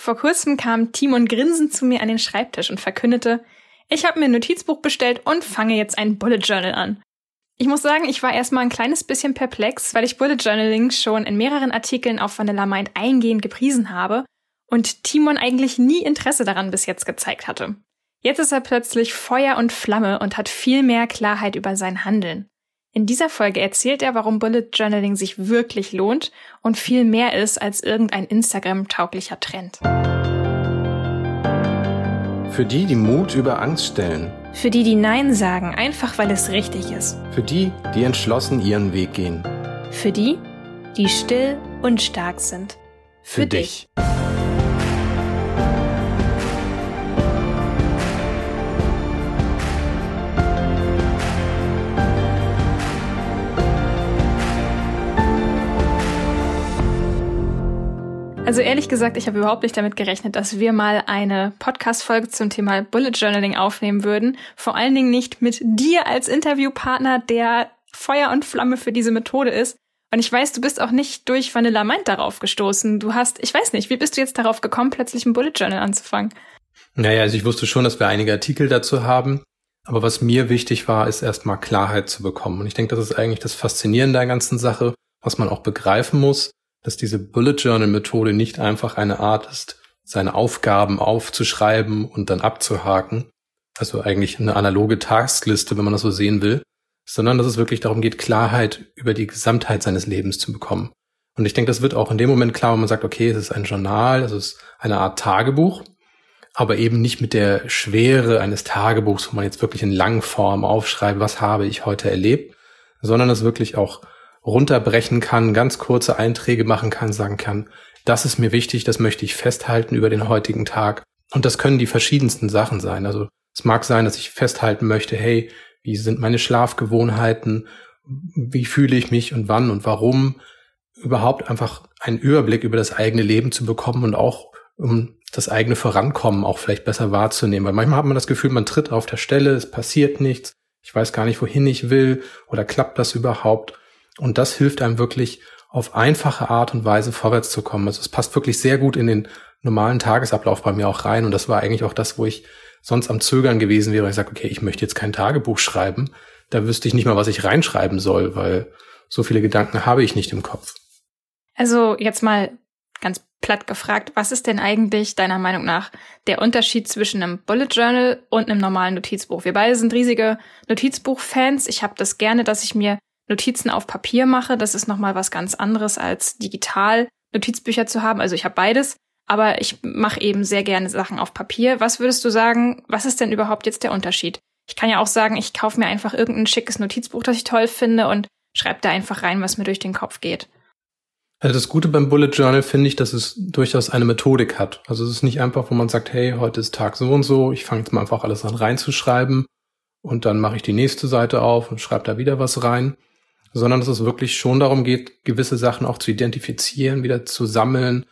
Vor kurzem kam Timon grinsend zu mir an den Schreibtisch und verkündete, ich habe mir ein Notizbuch bestellt und fange jetzt ein Bullet Journal an. Ich muss sagen, ich war erstmal ein kleines bisschen perplex, weil ich Bullet Journaling schon in mehreren Artikeln auf Vanilla Mind eingehend gepriesen habe und Timon eigentlich nie Interesse daran bis jetzt gezeigt hatte. Jetzt ist er plötzlich Feuer und Flamme und hat viel mehr Klarheit über sein Handeln. In dieser Folge erzählt er, warum Bullet Journaling sich wirklich lohnt und viel mehr ist als irgendein Instagram-tauglicher Trend. Für die, die Mut über Angst stellen. Für die, die Nein sagen, einfach weil es richtig ist. Für die, die entschlossen ihren Weg gehen. Für die, die still und stark sind. Für, Für dich. dich. Also ehrlich gesagt, ich habe überhaupt nicht damit gerechnet, dass wir mal eine Podcast-Folge zum Thema Bullet Journaling aufnehmen würden. Vor allen Dingen nicht mit dir als Interviewpartner, der Feuer und Flamme für diese Methode ist. Und ich weiß, du bist auch nicht durch Vanilla Mind darauf gestoßen. Du hast, ich weiß nicht, wie bist du jetzt darauf gekommen, plötzlich ein Bullet Journal anzufangen? Naja, also ich wusste schon, dass wir einige Artikel dazu haben. Aber was mir wichtig war, ist erstmal Klarheit zu bekommen. Und ich denke, das ist eigentlich das Faszinierende der ganzen Sache, was man auch begreifen muss dass diese Bullet Journal Methode nicht einfach eine Art ist, seine Aufgaben aufzuschreiben und dann abzuhaken. Also eigentlich eine analoge Taskliste, wenn man das so sehen will, sondern dass es wirklich darum geht, Klarheit über die Gesamtheit seines Lebens zu bekommen. Und ich denke, das wird auch in dem Moment klar, wenn man sagt, okay, es ist ein Journal, es ist eine Art Tagebuch, aber eben nicht mit der Schwere eines Tagebuchs, wo man jetzt wirklich in Langform aufschreibt, was habe ich heute erlebt, sondern es wirklich auch runterbrechen kann, ganz kurze Einträge machen kann, sagen kann, das ist mir wichtig, das möchte ich festhalten über den heutigen Tag. Und das können die verschiedensten Sachen sein. Also es mag sein, dass ich festhalten möchte, hey, wie sind meine Schlafgewohnheiten, wie fühle ich mich und wann und warum, überhaupt einfach einen Überblick über das eigene Leben zu bekommen und auch um das eigene Vorankommen auch vielleicht besser wahrzunehmen. Weil manchmal hat man das Gefühl, man tritt auf der Stelle, es passiert nichts, ich weiß gar nicht, wohin ich will oder klappt das überhaupt. Und das hilft einem wirklich auf einfache Art und Weise vorwärts zu kommen. Also es passt wirklich sehr gut in den normalen Tagesablauf bei mir auch rein. Und das war eigentlich auch das, wo ich sonst am Zögern gewesen wäre. Ich sage, okay, ich möchte jetzt kein Tagebuch schreiben. Da wüsste ich nicht mal, was ich reinschreiben soll, weil so viele Gedanken habe ich nicht im Kopf. Also jetzt mal ganz platt gefragt, was ist denn eigentlich deiner Meinung nach der Unterschied zwischen einem Bullet Journal und einem normalen Notizbuch? Wir beide sind riesige Notizbuch-Fans. Ich habe das gerne, dass ich mir Notizen auf Papier mache. Das ist nochmal was ganz anderes als digital Notizbücher zu haben. Also ich habe beides, aber ich mache eben sehr gerne Sachen auf Papier. Was würdest du sagen, was ist denn überhaupt jetzt der Unterschied? Ich kann ja auch sagen, ich kaufe mir einfach irgendein schickes Notizbuch, das ich toll finde und schreibe da einfach rein, was mir durch den Kopf geht. Also das Gute beim Bullet Journal finde ich, dass es durchaus eine Methodik hat. Also es ist nicht einfach, wo man sagt, hey, heute ist Tag so und so, ich fange jetzt mal einfach alles an reinzuschreiben und dann mache ich die nächste Seite auf und schreibe da wieder was rein, sondern dass es wirklich schon darum geht, gewisse Sachen auch zu identifizieren, wieder zu sammeln.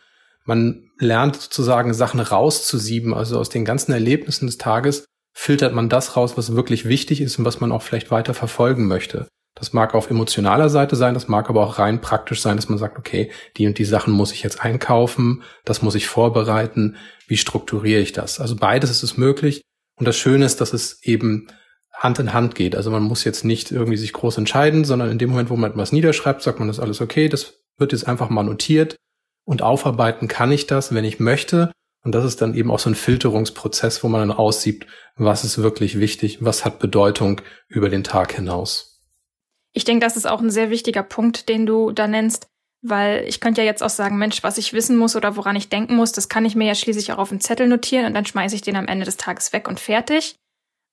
Man lernt sozusagen Sachen rauszusieben, also aus den ganzen Erlebnissen des Tages filtert man das raus, was wirklich wichtig ist und was man auch vielleicht weiter verfolgen möchte. Das mag auf emotionaler Seite sein, das mag aber auch rein praktisch sein, dass man sagt, okay, die und die Sachen muss ich jetzt einkaufen, das muss ich vorbereiten, wie strukturiere ich das? Also beides ist es möglich. Und das Schöne ist, dass es eben Hand in Hand geht. Also man muss jetzt nicht irgendwie sich groß entscheiden, sondern in dem Moment, wo man etwas niederschreibt, sagt man, das ist alles okay, das wird jetzt einfach mal notiert und aufarbeiten kann ich das, wenn ich möchte. Und das ist dann eben auch so ein Filterungsprozess, wo man dann aussieht, was ist wirklich wichtig, was hat Bedeutung über den Tag hinaus. Ich denke, das ist auch ein sehr wichtiger Punkt, den du da nennst, weil ich könnte ja jetzt auch sagen, Mensch, was ich wissen muss oder woran ich denken muss, das kann ich mir ja schließlich auch auf einen Zettel notieren und dann schmeiße ich den am Ende des Tages weg und fertig.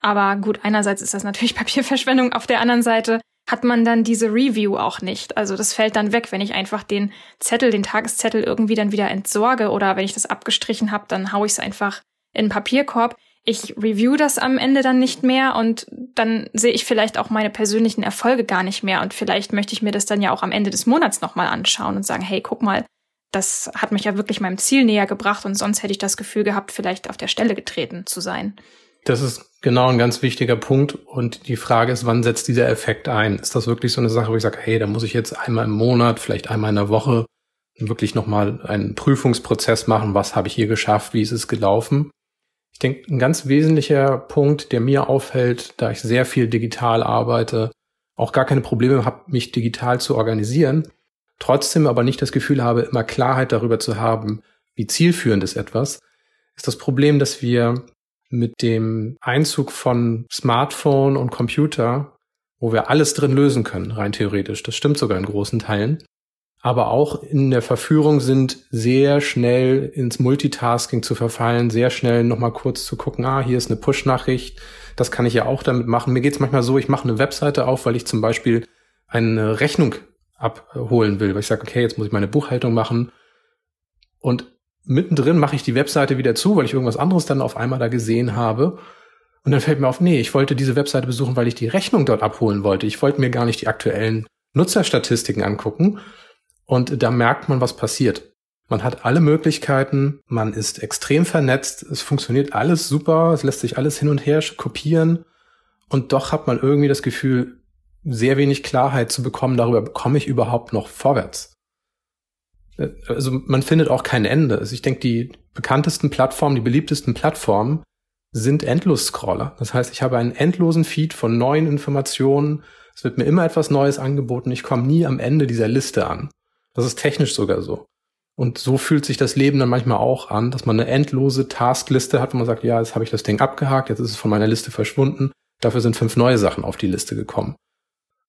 Aber gut, einerseits ist das natürlich Papierverschwendung, auf der anderen Seite hat man dann diese Review auch nicht. Also das fällt dann weg, wenn ich einfach den Zettel, den Tageszettel irgendwie dann wieder entsorge oder wenn ich das abgestrichen habe, dann hau ich es einfach in den Papierkorb. Ich review das am Ende dann nicht mehr und dann sehe ich vielleicht auch meine persönlichen Erfolge gar nicht mehr und vielleicht möchte ich mir das dann ja auch am Ende des Monats nochmal anschauen und sagen, hey, guck mal, das hat mich ja wirklich meinem Ziel näher gebracht und sonst hätte ich das Gefühl gehabt, vielleicht auf der Stelle getreten zu sein. Das ist genau ein ganz wichtiger Punkt. Und die Frage ist, wann setzt dieser Effekt ein? Ist das wirklich so eine Sache, wo ich sage, hey, da muss ich jetzt einmal im Monat, vielleicht einmal in der Woche wirklich nochmal einen Prüfungsprozess machen, was habe ich hier geschafft, wie ist es gelaufen. Ich denke, ein ganz wesentlicher Punkt, der mir auffällt, da ich sehr viel digital arbeite, auch gar keine Probleme habe, mich digital zu organisieren, trotzdem aber nicht das Gefühl habe, immer Klarheit darüber zu haben, wie zielführend ist etwas, ist das Problem, dass wir mit dem Einzug von Smartphone und Computer, wo wir alles drin lösen können, rein theoretisch, das stimmt sogar in großen Teilen, aber auch in der Verführung sind, sehr schnell ins Multitasking zu verfallen, sehr schnell nochmal kurz zu gucken, ah, hier ist eine Push-Nachricht, das kann ich ja auch damit machen. Mir geht's manchmal so, ich mache eine Webseite auf, weil ich zum Beispiel eine Rechnung abholen will, weil ich sage, okay, jetzt muss ich meine Buchhaltung machen. Und mittendrin mache ich die Webseite wieder zu, weil ich irgendwas anderes dann auf einmal da gesehen habe. Und dann fällt mir auf, nee, ich wollte diese Webseite besuchen, weil ich die Rechnung dort abholen wollte. Ich wollte mir gar nicht die aktuellen Nutzerstatistiken angucken. Und da merkt man, was passiert. Man hat alle Möglichkeiten, man ist extrem vernetzt, es funktioniert alles super, es lässt sich alles hin und her kopieren und doch hat man irgendwie das Gefühl, sehr wenig Klarheit zu bekommen darüber, bekomme ich überhaupt noch vorwärts. Also man findet auch kein Ende. Also ich denke, die bekanntesten Plattformen, die beliebtesten Plattformen sind Endlos-Scroller. Das heißt, ich habe einen endlosen Feed von neuen Informationen. Es wird mir immer etwas Neues angeboten. Ich komme nie am Ende dieser Liste an. Das ist technisch sogar so. Und so fühlt sich das Leben dann manchmal auch an, dass man eine endlose Taskliste hat, wo man sagt, ja, jetzt habe ich das Ding abgehakt, jetzt ist es von meiner Liste verschwunden. Dafür sind fünf neue Sachen auf die Liste gekommen.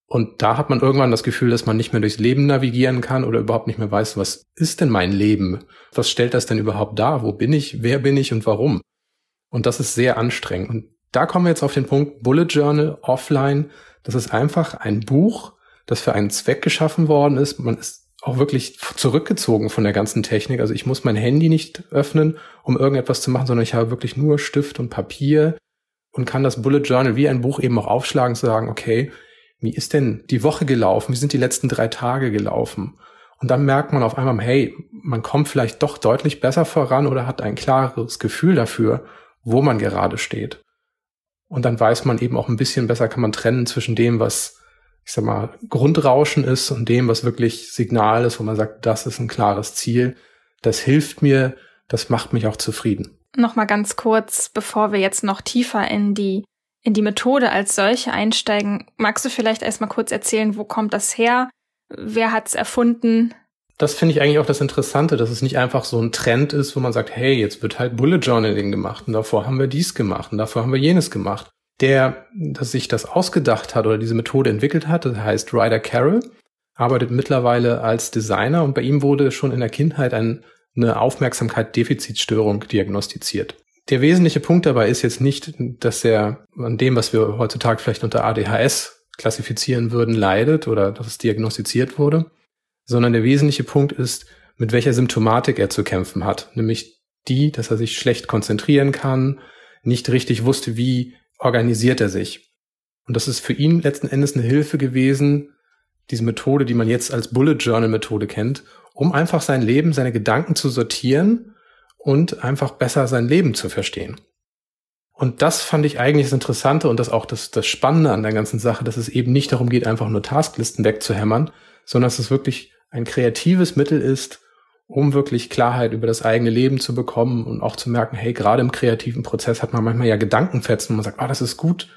Und da hat man irgendwann das Gefühl, dass man nicht mehr durchs Leben navigieren kann oder überhaupt nicht mehr weiß, was ist denn mein Leben? Was stellt das denn überhaupt dar? Wo bin ich? Wer bin ich und warum? Und das ist sehr anstrengend. Und da kommen wir jetzt auf den Punkt Bullet Journal offline. Das ist einfach ein Buch, das für einen Zweck geschaffen worden ist. Man ist auch wirklich zurückgezogen von der ganzen Technik. Also ich muss mein Handy nicht öffnen, um irgendetwas zu machen, sondern ich habe wirklich nur Stift und Papier und kann das Bullet Journal wie ein Buch eben auch aufschlagen, zu sagen, okay, wie ist denn die Woche gelaufen? Wie sind die letzten drei Tage gelaufen? Und dann merkt man auf einmal, hey, man kommt vielleicht doch deutlich besser voran oder hat ein klares Gefühl dafür, wo man gerade steht. Und dann weiß man eben auch ein bisschen besser, kann man trennen zwischen dem, was ich sag mal, Grundrauschen ist und dem, was wirklich Signal ist, wo man sagt, das ist ein klares Ziel. Das hilft mir, das macht mich auch zufrieden. Nochmal ganz kurz, bevor wir jetzt noch tiefer in die, in die Methode als solche einsteigen, magst du vielleicht erstmal kurz erzählen, wo kommt das her? Wer hat's erfunden? Das finde ich eigentlich auch das Interessante, dass es nicht einfach so ein Trend ist, wo man sagt, hey, jetzt wird halt Bullet Journaling gemacht und davor haben wir dies gemacht und davor haben wir jenes gemacht, der dass sich das ausgedacht hat oder diese Methode entwickelt hat. Das heißt Ryder Carroll, arbeitet mittlerweile als Designer und bei ihm wurde schon in der Kindheit ein, eine Aufmerksamkeit-Defizitstörung diagnostiziert. Der wesentliche Punkt dabei ist jetzt nicht, dass er an dem, was wir heutzutage vielleicht unter ADHS klassifizieren würden, leidet oder dass es diagnostiziert wurde, sondern der wesentliche Punkt ist, mit welcher Symptomatik er zu kämpfen hat, nämlich die, dass er sich schlecht konzentrieren kann, nicht richtig wusste, wie organisiert er sich. Und das ist für ihn letzten Endes eine Hilfe gewesen, diese Methode, die man jetzt als Bullet Journal Methode kennt, um einfach sein Leben, seine Gedanken zu sortieren und einfach besser sein Leben zu verstehen. Und das fand ich eigentlich das Interessante und das auch das, das Spannende an der ganzen Sache, dass es eben nicht darum geht, einfach nur Tasklisten wegzuhämmern, sondern dass es wirklich ein kreatives Mittel ist, um wirklich Klarheit über das eigene Leben zu bekommen und auch zu merken, hey, gerade im kreativen Prozess hat man manchmal ja Gedankenfetzen und man sagt, ah, das ist gut.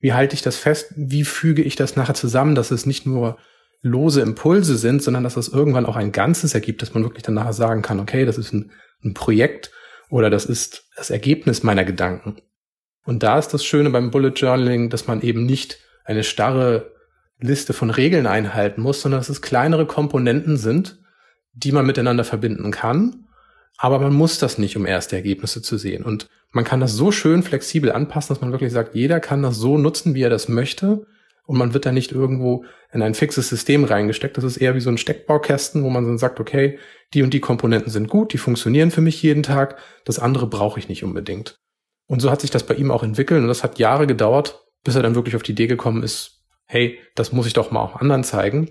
Wie halte ich das fest? Wie füge ich das nachher zusammen, dass es nicht nur lose Impulse sind, sondern dass es irgendwann auch ein Ganzes ergibt, dass man wirklich danach sagen kann, okay, das ist ein, ein Projekt oder das ist das Ergebnis meiner Gedanken. Und da ist das Schöne beim Bullet Journaling, dass man eben nicht eine starre Liste von Regeln einhalten muss, sondern dass es kleinere Komponenten sind, die man miteinander verbinden kann. Aber man muss das nicht, um erste Ergebnisse zu sehen. Und man kann das so schön flexibel anpassen, dass man wirklich sagt, jeder kann das so nutzen, wie er das möchte. Und man wird da nicht irgendwo in ein fixes System reingesteckt. Das ist eher wie so ein Steckbaukästen, wo man dann sagt, okay, die und die Komponenten sind gut, die funktionieren für mich jeden Tag. Das andere brauche ich nicht unbedingt. Und so hat sich das bei ihm auch entwickelt. Und das hat Jahre gedauert, bis er dann wirklich auf die Idee gekommen ist, hey, das muss ich doch mal auch anderen zeigen.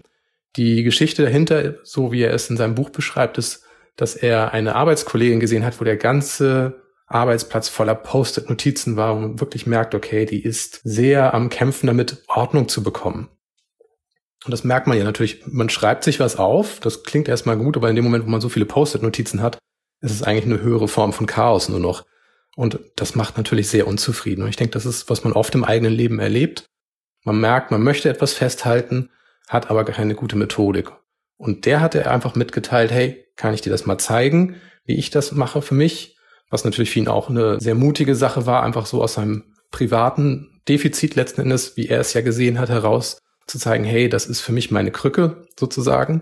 Die Geschichte dahinter, so wie er es in seinem Buch beschreibt, ist, dass er eine Arbeitskollegin gesehen hat, wo der ganze Arbeitsplatz voller Post-it-Notizen war und wirklich merkt, okay, die ist sehr am Kämpfen damit, Ordnung zu bekommen. Und das merkt man ja natürlich. Man schreibt sich was auf, das klingt erstmal gut, aber in dem Moment, wo man so viele Post-it-Notizen hat, ist es eigentlich eine höhere Form von Chaos nur noch. Und das macht natürlich sehr unzufrieden. Und ich denke, das ist, was man oft im eigenen Leben erlebt. Man merkt, man möchte etwas festhalten, hat aber keine gute Methodik. Und der hatte einfach mitgeteilt, hey, kann ich dir das mal zeigen, wie ich das mache für mich? Was natürlich für ihn auch eine sehr mutige Sache war, einfach so aus seinem privaten Defizit letzten Endes, wie er es ja gesehen hat, heraus zu zeigen, hey, das ist für mich meine Krücke sozusagen.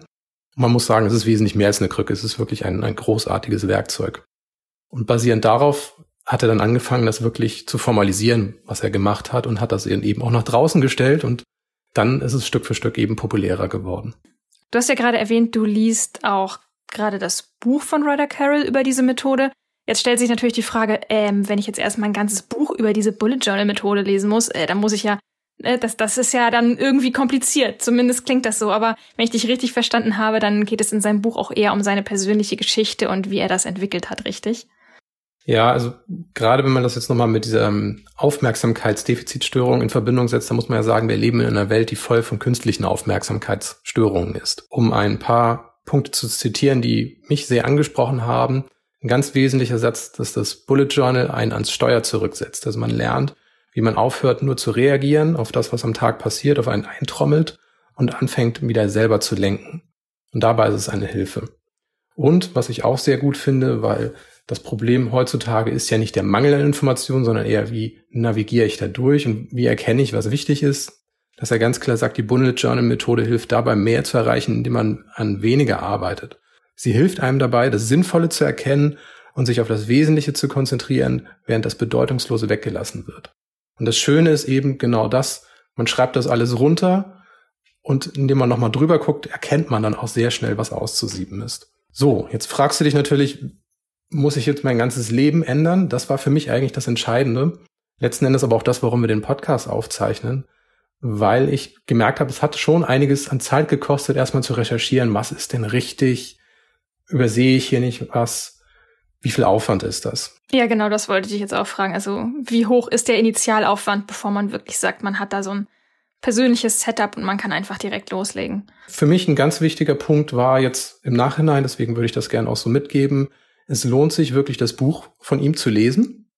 man muss sagen, es ist wesentlich mehr als eine Krücke, es ist wirklich ein, ein großartiges Werkzeug. Und basierend darauf hat er dann angefangen, das wirklich zu formalisieren, was er gemacht hat und hat das eben auch nach draußen gestellt und dann ist es Stück für Stück eben populärer geworden. Du hast ja gerade erwähnt, du liest auch gerade das Buch von Ryder Carroll über diese Methode. Jetzt stellt sich natürlich die Frage, ähm, wenn ich jetzt erstmal ein ganzes Buch über diese Bullet Journal Methode lesen muss, äh, dann muss ich ja, äh, das, das ist ja dann irgendwie kompliziert. Zumindest klingt das so. Aber wenn ich dich richtig verstanden habe, dann geht es in seinem Buch auch eher um seine persönliche Geschichte und wie er das entwickelt hat, richtig? Ja, also gerade wenn man das jetzt nochmal mit dieser ähm, Aufmerksamkeitsdefizitstörung in Verbindung setzt, dann muss man ja sagen, wir leben in einer Welt, die voll von künstlichen Aufmerksamkeitsstörungen ist. Um ein paar Punkte zu zitieren, die mich sehr angesprochen haben, ein ganz wesentlicher Satz, dass das Bullet Journal einen ans Steuer zurücksetzt. Also man lernt, wie man aufhört, nur zu reagieren auf das, was am Tag passiert, auf einen eintrommelt und anfängt, wieder selber zu lenken. Und dabei ist es eine Hilfe. Und was ich auch sehr gut finde, weil das Problem heutzutage ist ja nicht der Mangel an Informationen, sondern eher, wie navigiere ich da durch und wie erkenne ich, was wichtig ist. Dass er ganz klar sagt, die Bullet Journal Methode hilft dabei, mehr zu erreichen, indem man an weniger arbeitet. Sie hilft einem dabei, das Sinnvolle zu erkennen und sich auf das Wesentliche zu konzentrieren, während das Bedeutungslose weggelassen wird. Und das Schöne ist eben genau das, man schreibt das alles runter und indem man nochmal drüber guckt, erkennt man dann auch sehr schnell, was auszusieben ist. So, jetzt fragst du dich natürlich, muss ich jetzt mein ganzes Leben ändern? Das war für mich eigentlich das Entscheidende. Letzten Endes aber auch das, warum wir den Podcast aufzeichnen, weil ich gemerkt habe, es hat schon einiges an Zeit gekostet, erstmal zu recherchieren, was ist denn richtig, übersehe ich hier nicht was, wie viel Aufwand ist das? Ja, genau, das wollte ich jetzt auch fragen. Also wie hoch ist der Initialaufwand, bevor man wirklich sagt, man hat da so ein persönliches Setup und man kann einfach direkt loslegen? Für mich ein ganz wichtiger Punkt war jetzt im Nachhinein, deswegen würde ich das gerne auch so mitgeben, es lohnt sich wirklich, das Buch von ihm zu lesen.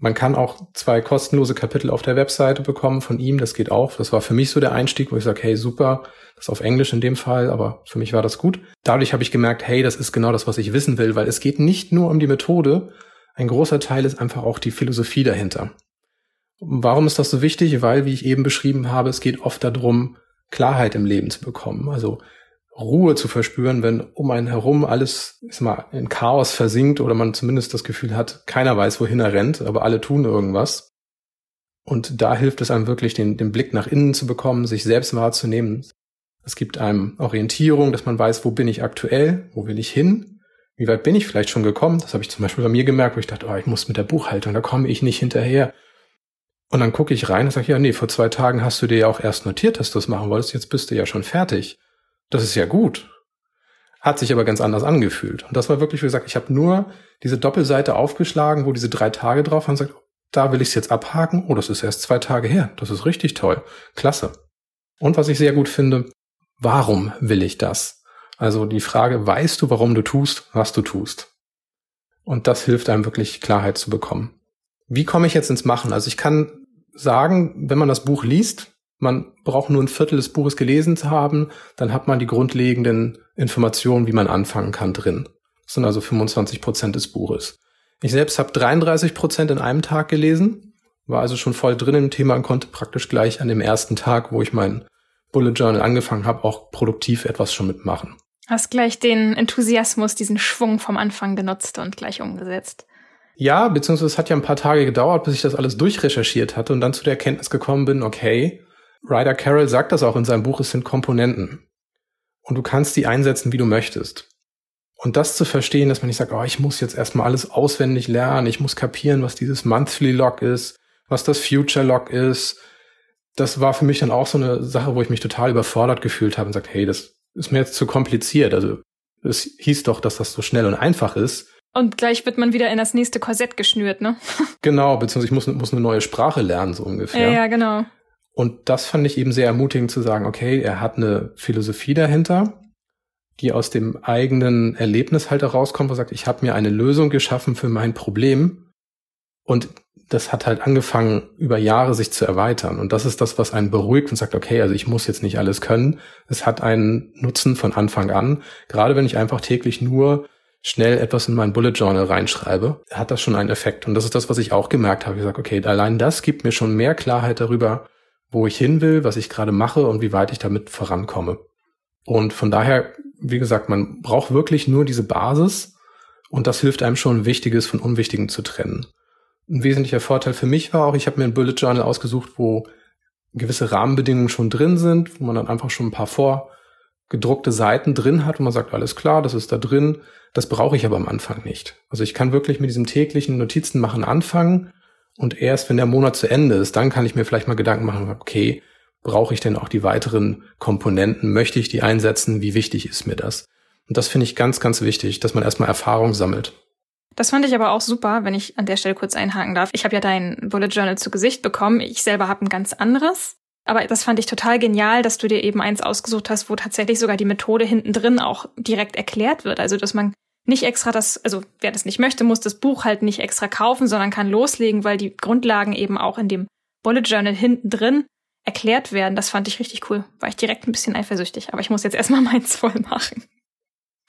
Man kann auch zwei kostenlose Kapitel auf der Webseite bekommen von ihm. Das geht auch. Das war für mich so der Einstieg, wo ich sage, hey, super, das ist auf Englisch in dem Fall, aber für mich war das gut. Dadurch habe ich gemerkt, hey, das ist genau das, was ich wissen will, weil es geht nicht nur um die Methode. Ein großer Teil ist einfach auch die Philosophie dahinter. Warum ist das so wichtig? Weil, wie ich eben beschrieben habe, es geht oft darum, Klarheit im Leben zu bekommen. Also Ruhe zu verspüren, wenn um einen herum alles ist mal in Chaos versinkt oder man zumindest das Gefühl hat, keiner weiß, wohin er rennt, aber alle tun irgendwas. Und da hilft es einem wirklich, den, den Blick nach innen zu bekommen, sich selbst wahrzunehmen. Es gibt einem Orientierung, dass man weiß, wo bin ich aktuell, wo will ich hin, wie weit bin ich vielleicht schon gekommen. Das habe ich zum Beispiel bei mir gemerkt, wo ich dachte, oh, ich muss mit der Buchhaltung, da komme ich nicht hinterher. Und dann gucke ich rein und sage, ja, nee, vor zwei Tagen hast du dir ja auch erst notiert, dass du es machen wolltest, jetzt bist du ja schon fertig. Das ist ja gut. Hat sich aber ganz anders angefühlt. Und das war wirklich, wie gesagt, ich habe nur diese Doppelseite aufgeschlagen, wo diese drei Tage drauf waren und sagt, da will ich es jetzt abhaken. Oh, das ist erst zwei Tage her. Das ist richtig toll. Klasse. Und was ich sehr gut finde, warum will ich das? Also die Frage, weißt du, warum du tust, was du tust? Und das hilft einem wirklich Klarheit zu bekommen. Wie komme ich jetzt ins Machen? Also ich kann sagen, wenn man das Buch liest, man braucht nur ein Viertel des Buches gelesen zu haben, dann hat man die grundlegenden Informationen, wie man anfangen kann, drin. Das sind also 25 Prozent des Buches. Ich selbst habe 33 Prozent in einem Tag gelesen, war also schon voll drin im Thema und konnte praktisch gleich an dem ersten Tag, wo ich mein Bullet Journal angefangen habe, auch produktiv etwas schon mitmachen. Hast gleich den Enthusiasmus, diesen Schwung vom Anfang genutzt und gleich umgesetzt. Ja, beziehungsweise es hat ja ein paar Tage gedauert, bis ich das alles durchrecherchiert hatte und dann zu der Erkenntnis gekommen bin, okay, Ryder Carroll sagt das auch in seinem Buch, es sind Komponenten. Und du kannst die einsetzen, wie du möchtest. Und das zu verstehen, dass man nicht sagt, oh, ich muss jetzt erstmal alles auswendig lernen, ich muss kapieren, was dieses Monthly Log ist, was das Future Log ist. Das war für mich dann auch so eine Sache, wo ich mich total überfordert gefühlt habe und sagt, hey, das ist mir jetzt zu kompliziert. Also es hieß doch, dass das so schnell und einfach ist. Und gleich wird man wieder in das nächste Korsett geschnürt, ne? genau, beziehungsweise ich muss, muss eine neue Sprache lernen, so ungefähr. Ja, ja, genau. Und das fand ich eben sehr ermutigend zu sagen, okay, er hat eine Philosophie dahinter, die aus dem eigenen Erlebnis halt herauskommt, wo er sagt, ich habe mir eine Lösung geschaffen für mein Problem. Und das hat halt angefangen, über Jahre sich zu erweitern. Und das ist das, was einen beruhigt und sagt, okay, also ich muss jetzt nicht alles können. Es hat einen Nutzen von Anfang an. Gerade wenn ich einfach täglich nur schnell etwas in mein Bullet Journal reinschreibe, hat das schon einen Effekt. Und das ist das, was ich auch gemerkt habe. Ich sage, okay, allein das gibt mir schon mehr Klarheit darüber, wo ich hin will, was ich gerade mache und wie weit ich damit vorankomme. Und von daher, wie gesagt, man braucht wirklich nur diese Basis und das hilft einem schon, Wichtiges von Unwichtigem zu trennen. Ein wesentlicher Vorteil für mich war auch, ich habe mir ein Bullet Journal ausgesucht, wo gewisse Rahmenbedingungen schon drin sind, wo man dann einfach schon ein paar vorgedruckte Seiten drin hat und man sagt, alles klar, das ist da drin. Das brauche ich aber am Anfang nicht. Also ich kann wirklich mit diesem täglichen Notizen machen anfangen und erst wenn der Monat zu Ende ist, dann kann ich mir vielleicht mal Gedanken machen, okay, brauche ich denn auch die weiteren Komponenten? Möchte ich die einsetzen? Wie wichtig ist mir das? Und das finde ich ganz, ganz wichtig, dass man erstmal Erfahrung sammelt. Das fand ich aber auch super, wenn ich an der Stelle kurz einhaken darf. Ich habe ja dein Bullet Journal zu Gesicht bekommen. Ich selber habe ein ganz anderes. Aber das fand ich total genial, dass du dir eben eins ausgesucht hast, wo tatsächlich sogar die Methode hinten drin auch direkt erklärt wird. Also, dass man nicht extra das, also wer das nicht möchte, muss das Buch halt nicht extra kaufen, sondern kann loslegen, weil die Grundlagen eben auch in dem Bullet Journal hinten drin erklärt werden. Das fand ich richtig cool. War ich direkt ein bisschen eifersüchtig. Aber ich muss jetzt erstmal meins voll machen.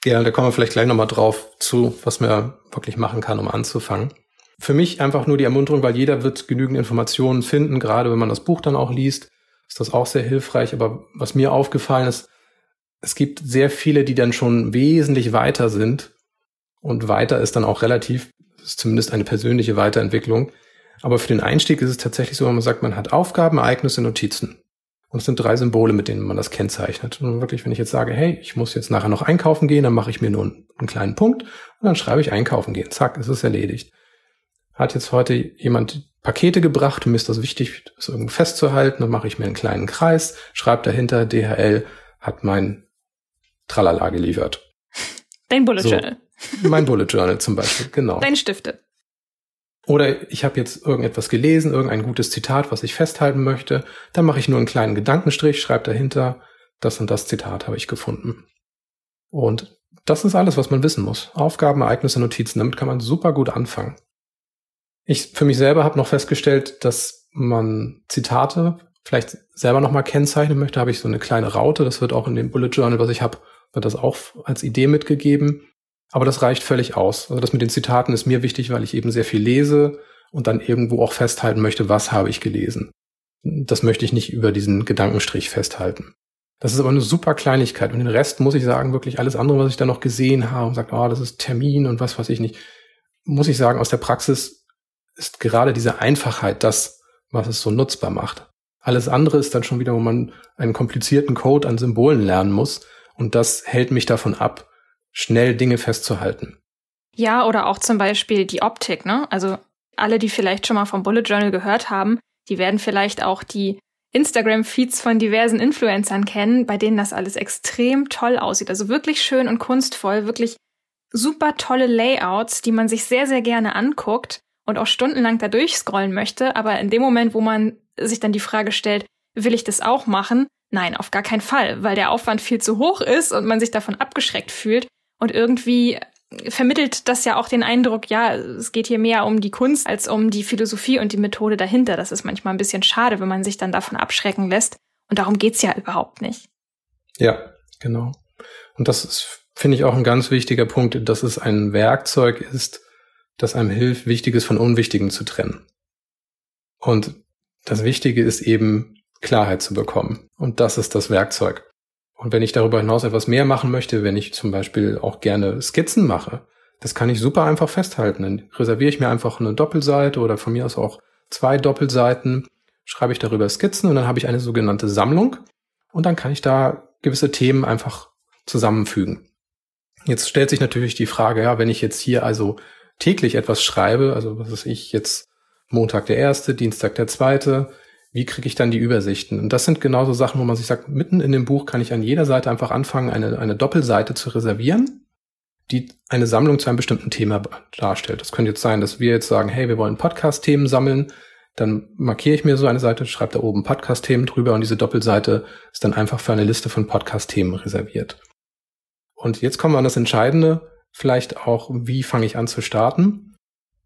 Ja, da kommen wir vielleicht gleich nochmal drauf zu, was man wirklich machen kann, um anzufangen. Für mich einfach nur die Ermunterung, weil jeder wird genügend Informationen finden, gerade wenn man das Buch dann auch liest, ist das auch sehr hilfreich. Aber was mir aufgefallen ist, es gibt sehr viele, die dann schon wesentlich weiter sind. Und weiter ist dann auch relativ, ist zumindest eine persönliche Weiterentwicklung. Aber für den Einstieg ist es tatsächlich so, wenn man sagt, man hat Aufgaben, Ereignisse, Notizen. Und es sind drei Symbole, mit denen man das kennzeichnet. Und wirklich, wenn ich jetzt sage, hey, ich muss jetzt nachher noch einkaufen gehen, dann mache ich mir nur einen, einen kleinen Punkt und dann schreibe ich einkaufen gehen. Zack, es ist erledigt. Hat jetzt heute jemand Pakete gebracht und mir ist das wichtig, das irgendwie festzuhalten, dann mache ich mir einen kleinen Kreis, schreibe dahinter, DHL hat mein Tralala geliefert. Dein Bullet so, Journal. Mein Bullet Journal zum Beispiel, genau. Dein Stifte. Oder ich habe jetzt irgendetwas gelesen, irgendein gutes Zitat, was ich festhalten möchte. Dann mache ich nur einen kleinen Gedankenstrich, schreibe dahinter, das und das Zitat habe ich gefunden. Und das ist alles, was man wissen muss. Aufgaben, Ereignisse, Notizen. Damit kann man super gut anfangen. Ich für mich selber habe noch festgestellt, dass man Zitate vielleicht selber nochmal kennzeichnen möchte. Habe ich so eine kleine Raute. Das wird auch in dem Bullet Journal, was ich habe, wird das auch als Idee mitgegeben. Aber das reicht völlig aus. Also das mit den Zitaten ist mir wichtig, weil ich eben sehr viel lese und dann irgendwo auch festhalten möchte, was habe ich gelesen. Das möchte ich nicht über diesen Gedankenstrich festhalten. Das ist aber eine super Kleinigkeit. Und den Rest muss ich sagen, wirklich alles andere, was ich da noch gesehen habe und sagt, oh, das ist Termin und was weiß ich nicht, muss ich sagen, aus der Praxis ist gerade diese Einfachheit das, was es so nutzbar macht. Alles andere ist dann schon wieder, wo man einen komplizierten Code an Symbolen lernen muss. Und das hält mich davon ab, schnell Dinge festzuhalten. Ja, oder auch zum Beispiel die Optik, ne? Also alle, die vielleicht schon mal vom Bullet Journal gehört haben, die werden vielleicht auch die Instagram-Feeds von diversen Influencern kennen, bei denen das alles extrem toll aussieht. Also wirklich schön und kunstvoll, wirklich super tolle Layouts, die man sich sehr, sehr gerne anguckt und auch stundenlang da durchscrollen möchte. Aber in dem Moment, wo man sich dann die Frage stellt, will ich das auch machen? Nein, auf gar keinen Fall, weil der Aufwand viel zu hoch ist und man sich davon abgeschreckt fühlt. Und irgendwie vermittelt das ja auch den Eindruck, ja, es geht hier mehr um die Kunst als um die Philosophie und die Methode dahinter. Das ist manchmal ein bisschen schade, wenn man sich dann davon abschrecken lässt. Und darum geht's ja überhaupt nicht. Ja, genau. Und das ist, finde ich, auch ein ganz wichtiger Punkt, dass es ein Werkzeug ist, das einem hilft, Wichtiges von Unwichtigen zu trennen. Und das Wichtige ist eben, Klarheit zu bekommen. Und das ist das Werkzeug. Und wenn ich darüber hinaus etwas mehr machen möchte, wenn ich zum Beispiel auch gerne Skizzen mache, das kann ich super einfach festhalten. Dann reserviere ich mir einfach eine Doppelseite oder von mir aus auch zwei Doppelseiten, schreibe ich darüber Skizzen und dann habe ich eine sogenannte Sammlung und dann kann ich da gewisse Themen einfach zusammenfügen. Jetzt stellt sich natürlich die Frage, ja, wenn ich jetzt hier also täglich etwas schreibe, also was ist ich jetzt Montag der erste, Dienstag der zweite, wie kriege ich dann die Übersichten? Und das sind genauso Sachen, wo man sich sagt, mitten in dem Buch kann ich an jeder Seite einfach anfangen, eine, eine Doppelseite zu reservieren, die eine Sammlung zu einem bestimmten Thema darstellt. Das könnte jetzt sein, dass wir jetzt sagen, hey, wir wollen Podcast-Themen sammeln. dann markiere ich mir so eine Seite, schreibe da oben Podcast-Themen drüber und diese Doppelseite ist dann einfach für eine Liste von Podcast-Themen reserviert. Und jetzt kommen wir an das Entscheidende, vielleicht auch, wie fange ich an zu starten.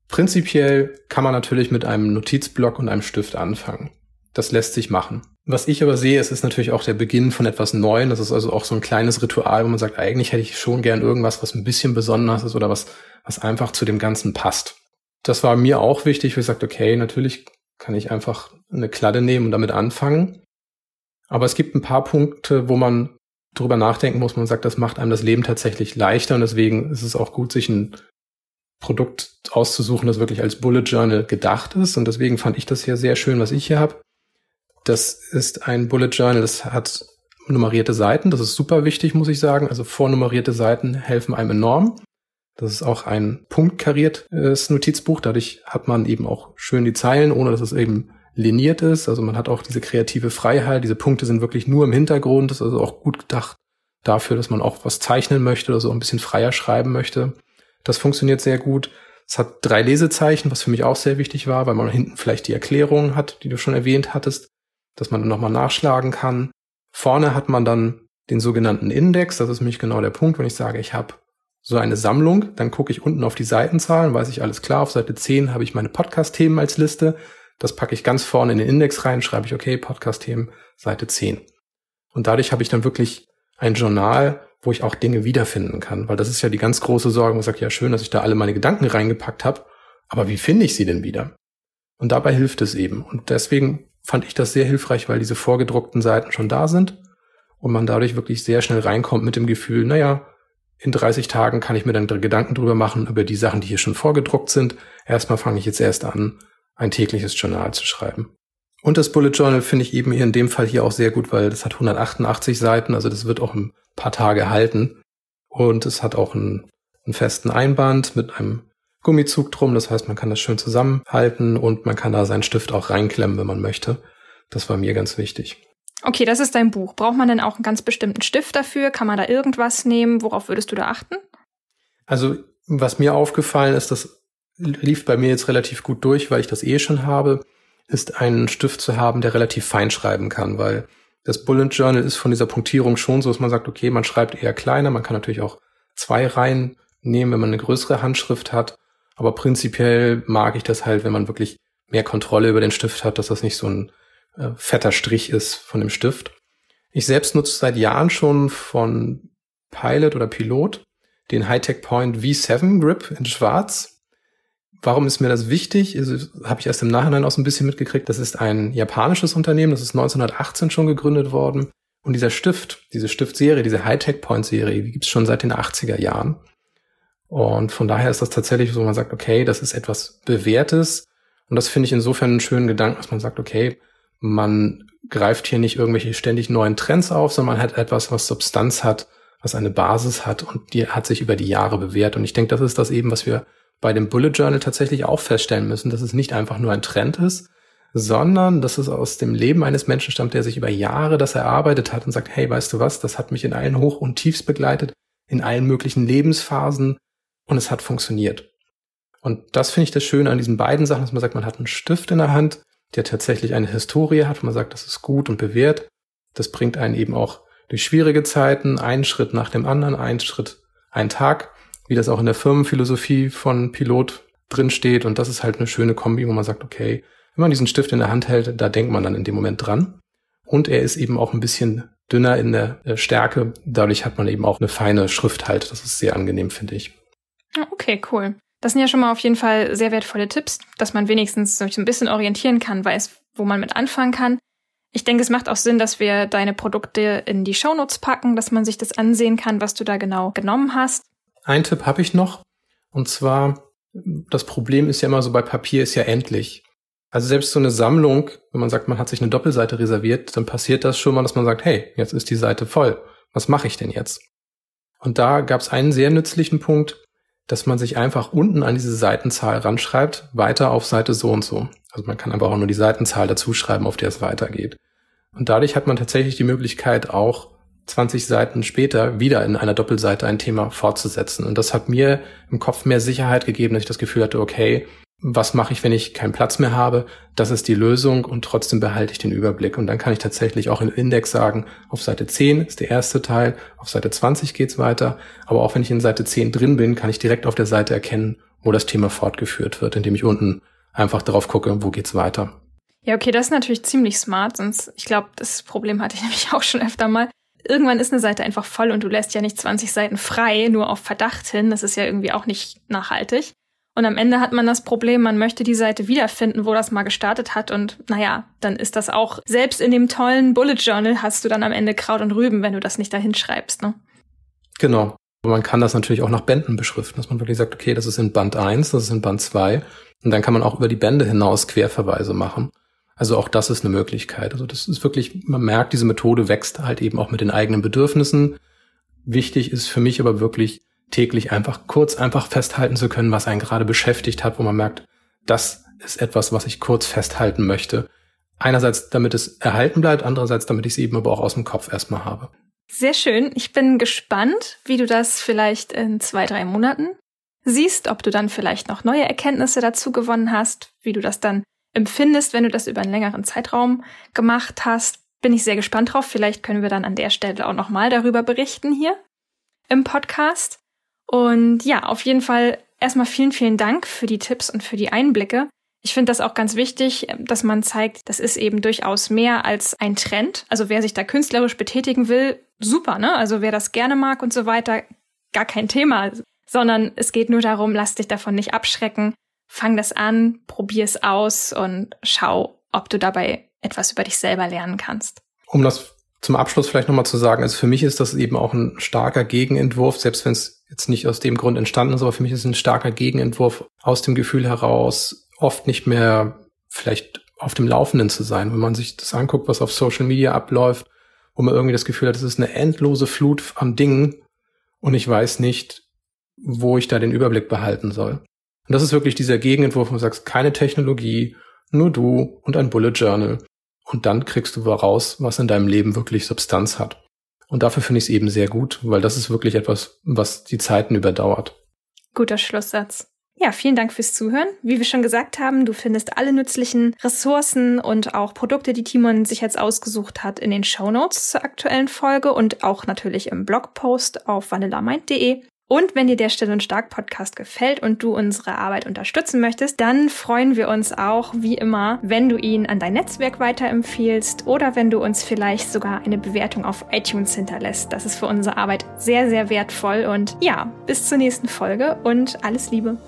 Prinzipiell kann man natürlich mit einem Notizblock und einem Stift anfangen. Das lässt sich machen. Was ich aber sehe, es ist natürlich auch der Beginn von etwas Neuem. Das ist also auch so ein kleines Ritual, wo man sagt, eigentlich hätte ich schon gern irgendwas, was ein bisschen besonders ist oder was, was einfach zu dem Ganzen passt. Das war mir auch wichtig, wo ich sagte, okay, natürlich kann ich einfach eine Kladde nehmen und damit anfangen. Aber es gibt ein paar Punkte, wo man drüber nachdenken muss. Man sagt, das macht einem das Leben tatsächlich leichter und deswegen ist es auch gut, sich ein Produkt auszusuchen, das wirklich als Bullet Journal gedacht ist. Und deswegen fand ich das hier sehr schön, was ich hier habe. Das ist ein Bullet Journal, das hat nummerierte Seiten. Das ist super wichtig, muss ich sagen. Also vornummerierte Seiten helfen einem enorm. Das ist auch ein punktkariertes Notizbuch. Dadurch hat man eben auch schön die Zeilen, ohne dass es eben liniert ist. Also man hat auch diese kreative Freiheit. Diese Punkte sind wirklich nur im Hintergrund. Das ist also auch gut gedacht dafür, dass man auch was zeichnen möchte oder so ein bisschen freier schreiben möchte. Das funktioniert sehr gut. Es hat drei Lesezeichen, was für mich auch sehr wichtig war, weil man hinten vielleicht die Erklärungen hat, die du schon erwähnt hattest, dass man dann nochmal nachschlagen kann. Vorne hat man dann den sogenannten Index. Das ist nämlich genau der Punkt, wenn ich sage, ich habe so eine Sammlung, dann gucke ich unten auf die Seitenzahlen, weiß ich alles klar. Auf Seite 10 habe ich meine Podcast-Themen als Liste. Das packe ich ganz vorne in den Index rein, schreibe ich, okay, Podcast-Themen, Seite 10. Und dadurch habe ich dann wirklich ein Journal, wo ich auch Dinge wiederfinden kann. Weil das ist ja die ganz große Sorge. Man sagt, ja, schön, dass ich da alle meine Gedanken reingepackt habe. Aber wie finde ich sie denn wieder? Und dabei hilft es eben. Und deswegen fand ich das sehr hilfreich, weil diese vorgedruckten Seiten schon da sind und man dadurch wirklich sehr schnell reinkommt mit dem Gefühl, naja, in 30 Tagen kann ich mir dann Gedanken drüber machen, über die Sachen, die hier schon vorgedruckt sind. Erstmal fange ich jetzt erst an, ein tägliches Journal zu schreiben. Und das Bullet Journal finde ich eben hier in dem Fall hier auch sehr gut, weil das hat 188 Seiten, also das wird auch ein paar Tage halten. Und es hat auch einen, einen festen Einband mit einem Gummizug drum. Das heißt, man kann das schön zusammenhalten und man kann da seinen Stift auch reinklemmen, wenn man möchte. Das war mir ganz wichtig. Okay, das ist dein Buch. Braucht man denn auch einen ganz bestimmten Stift dafür? Kann man da irgendwas nehmen? Worauf würdest du da achten? Also, was mir aufgefallen ist, das lief bei mir jetzt relativ gut durch, weil ich das eh schon habe, ist einen Stift zu haben, der relativ fein schreiben kann, weil das Bullet Journal ist von dieser Punktierung schon so, dass man sagt, okay, man schreibt eher kleiner, man kann natürlich auch zwei Reihen nehmen, wenn man eine größere Handschrift hat, aber prinzipiell mag ich das halt, wenn man wirklich mehr Kontrolle über den Stift hat, dass das nicht so ein äh, fetter Strich ist von dem Stift. Ich selbst nutze seit Jahren schon von Pilot oder Pilot den Hightech Point V7 Grip in schwarz. Warum ist mir das wichtig? Also, Habe ich erst im Nachhinein auch so ein bisschen mitgekriegt. Das ist ein japanisches Unternehmen, das ist 1918 schon gegründet worden. Und dieser Stift, diese Stiftserie, diese Hightech Point Serie, die gibt es schon seit den 80er Jahren. Und von daher ist das tatsächlich so, man sagt, okay, das ist etwas Bewährtes. Und das finde ich insofern einen schönen Gedanken, dass man sagt, okay, man greift hier nicht irgendwelche ständig neuen Trends auf, sondern man hat etwas, was Substanz hat, was eine Basis hat und die hat sich über die Jahre bewährt. Und ich denke, das ist das eben, was wir bei dem Bullet Journal tatsächlich auch feststellen müssen, dass es nicht einfach nur ein Trend ist, sondern dass es aus dem Leben eines Menschen stammt, der sich über Jahre das erarbeitet hat und sagt, hey, weißt du was, das hat mich in allen Hoch- und Tiefs begleitet, in allen möglichen Lebensphasen und es hat funktioniert. Und das finde ich das Schöne an diesen beiden Sachen, dass man sagt, man hat einen Stift in der Hand, der tatsächlich eine Historie hat, wo man sagt, das ist gut und bewährt. Das bringt einen eben auch durch schwierige Zeiten, einen Schritt nach dem anderen, einen Schritt, einen Tag, wie das auch in der Firmenphilosophie von Pilot drin steht. Und das ist halt eine schöne Kombi, wo man sagt, okay, wenn man diesen Stift in der Hand hält, da denkt man dann in dem Moment dran. Und er ist eben auch ein bisschen dünner in der Stärke. Dadurch hat man eben auch eine feine Schrift halt. Das ist sehr angenehm, finde ich. Okay, cool. Das sind ja schon mal auf jeden Fall sehr wertvolle Tipps, dass man wenigstens sich ein bisschen orientieren kann, weiß, wo man mit anfangen kann. Ich denke, es macht auch Sinn, dass wir deine Produkte in die Shownotes packen, dass man sich das ansehen kann, was du da genau genommen hast. Ein Tipp habe ich noch. Und zwar, das Problem ist ja immer so, bei Papier ist ja endlich. Also selbst so eine Sammlung, wenn man sagt, man hat sich eine Doppelseite reserviert, dann passiert das schon mal, dass man sagt, hey, jetzt ist die Seite voll. Was mache ich denn jetzt? Und da gab es einen sehr nützlichen Punkt, dass man sich einfach unten an diese Seitenzahl ranschreibt, weiter auf Seite so und so. Also man kann einfach auch nur die Seitenzahl dazu schreiben, auf der es weitergeht. Und dadurch hat man tatsächlich die Möglichkeit, auch 20 Seiten später wieder in einer Doppelseite ein Thema fortzusetzen. Und das hat mir im Kopf mehr Sicherheit gegeben, dass ich das Gefühl hatte, okay, was mache ich, wenn ich keinen Platz mehr habe? Das ist die Lösung und trotzdem behalte ich den Überblick. Und dann kann ich tatsächlich auch im Index sagen, auf Seite 10 ist der erste Teil, auf Seite 20 geht's weiter. Aber auch wenn ich in Seite 10 drin bin, kann ich direkt auf der Seite erkennen, wo das Thema fortgeführt wird, indem ich unten einfach drauf gucke, wo geht's weiter. Ja, okay, das ist natürlich ziemlich smart, sonst, ich glaube, das Problem hatte ich nämlich auch schon öfter mal. Irgendwann ist eine Seite einfach voll und du lässt ja nicht 20 Seiten frei, nur auf Verdacht hin. Das ist ja irgendwie auch nicht nachhaltig. Und am Ende hat man das Problem, man möchte die Seite wiederfinden, wo das mal gestartet hat. Und naja, dann ist das auch, selbst in dem tollen Bullet Journal hast du dann am Ende Kraut und Rüben, wenn du das nicht dahin schreibst. Ne? Genau. Und man kann das natürlich auch nach Bänden beschriften, dass man wirklich sagt, okay, das ist in Band 1, das ist in Band 2. Und dann kann man auch über die Bände hinaus Querverweise machen. Also auch das ist eine Möglichkeit. Also das ist wirklich, man merkt, diese Methode wächst halt eben auch mit den eigenen Bedürfnissen. Wichtig ist für mich aber wirklich, täglich einfach kurz einfach festhalten zu können, was einen gerade beschäftigt hat, wo man merkt, das ist etwas, was ich kurz festhalten möchte. Einerseits, damit es erhalten bleibt, andererseits, damit ich es eben aber auch aus dem Kopf erstmal habe. Sehr schön. Ich bin gespannt, wie du das vielleicht in zwei, drei Monaten siehst, ob du dann vielleicht noch neue Erkenntnisse dazu gewonnen hast, wie du das dann empfindest, wenn du das über einen längeren Zeitraum gemacht hast. Bin ich sehr gespannt drauf. Vielleicht können wir dann an der Stelle auch nochmal darüber berichten hier im Podcast. Und ja, auf jeden Fall erstmal vielen, vielen Dank für die Tipps und für die Einblicke. Ich finde das auch ganz wichtig, dass man zeigt, das ist eben durchaus mehr als ein Trend. Also wer sich da künstlerisch betätigen will, super, ne? Also wer das gerne mag und so weiter, gar kein Thema. Sondern es geht nur darum, lass dich davon nicht abschrecken. Fang das an, probier es aus und schau, ob du dabei etwas über dich selber lernen kannst. Um das zum Abschluss vielleicht nochmal zu sagen, also für mich ist das eben auch ein starker Gegenentwurf, selbst wenn es jetzt nicht aus dem Grund entstanden ist, aber für mich ist es ein starker Gegenentwurf aus dem Gefühl heraus, oft nicht mehr vielleicht auf dem Laufenden zu sein, wenn man sich das anguckt, was auf Social Media abläuft, wo man irgendwie das Gefühl hat, es ist eine endlose Flut an Dingen und ich weiß nicht, wo ich da den Überblick behalten soll. Und das ist wirklich dieser Gegenentwurf, wo du sagst, keine Technologie, nur du und ein Bullet Journal. Und dann kriegst du raus, was in deinem Leben wirklich Substanz hat. Und dafür finde ich es eben sehr gut, weil das ist wirklich etwas, was die Zeiten überdauert. Guter Schlusssatz. Ja, vielen Dank fürs Zuhören. Wie wir schon gesagt haben, du findest alle nützlichen Ressourcen und auch Produkte, die Timon sich jetzt ausgesucht hat, in den Show Notes zur aktuellen Folge und auch natürlich im Blogpost auf vanillamind.de. Und wenn dir der Still und Stark Podcast gefällt und du unsere Arbeit unterstützen möchtest, dann freuen wir uns auch, wie immer, wenn du ihn an dein Netzwerk weiterempfiehlst oder wenn du uns vielleicht sogar eine Bewertung auf iTunes hinterlässt. Das ist für unsere Arbeit sehr, sehr wertvoll. Und ja, bis zur nächsten Folge und alles Liebe.